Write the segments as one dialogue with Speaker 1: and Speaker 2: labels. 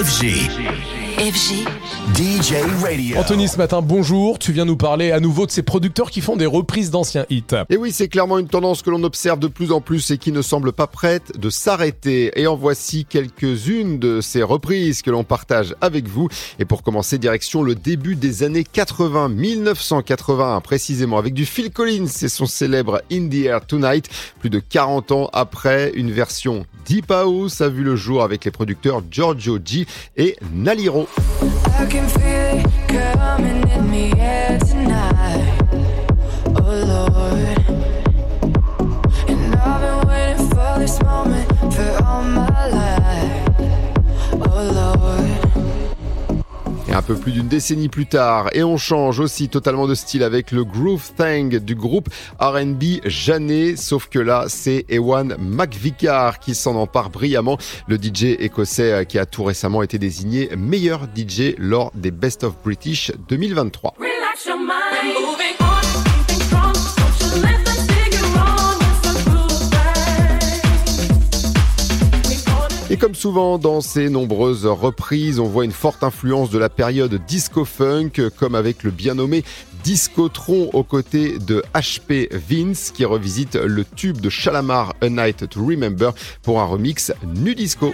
Speaker 1: FG.
Speaker 2: FG.
Speaker 1: DJ Radio.
Speaker 3: Anthony, ce matin, bonjour. Tu viens nous parler à nouveau de ces producteurs qui font des reprises d'anciens hits.
Speaker 4: Et oui, c'est clairement une tendance que l'on observe de plus en plus et qui ne semble pas prête de s'arrêter. Et en voici quelques-unes de ces reprises que l'on partage avec vous. Et pour commencer, direction le début des années 80, 1981 précisément, avec du Phil Collins et son célèbre In the Air Tonight. Plus de 40 ans après, une version Deep House a vu le jour avec les producteurs Giorgio G et Naliro. Un peu plus d'une décennie plus tard, et on change aussi totalement de style avec le Groove Thang du groupe R&B Janet, sauf que là c'est Ewan McVicar qui s'en empare brillamment, le DJ écossais euh, qui a tout récemment été désigné meilleur DJ lors des Best of British 2023.
Speaker 5: Relax your mind.
Speaker 4: Comme souvent dans ces nombreuses reprises, on voit une forte influence de la période disco-funk, comme avec le bien nommé Discotron aux côtés de HP Vince, qui revisite le tube de Shalamar A Night to Remember pour un remix nu disco.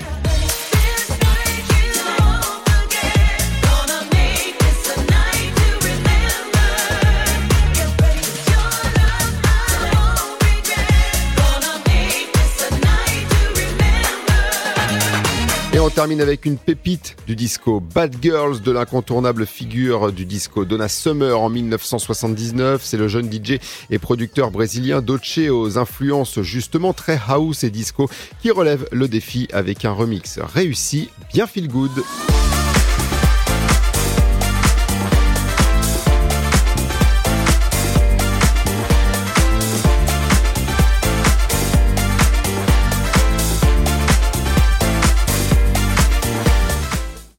Speaker 4: On termine avec une pépite du disco Bad Girls de l'incontournable figure du disco Donna Summer en 1979. C'est le jeune DJ et producteur brésilien Doce aux influences justement très house et disco qui relève le défi avec un remix réussi, bien feel good.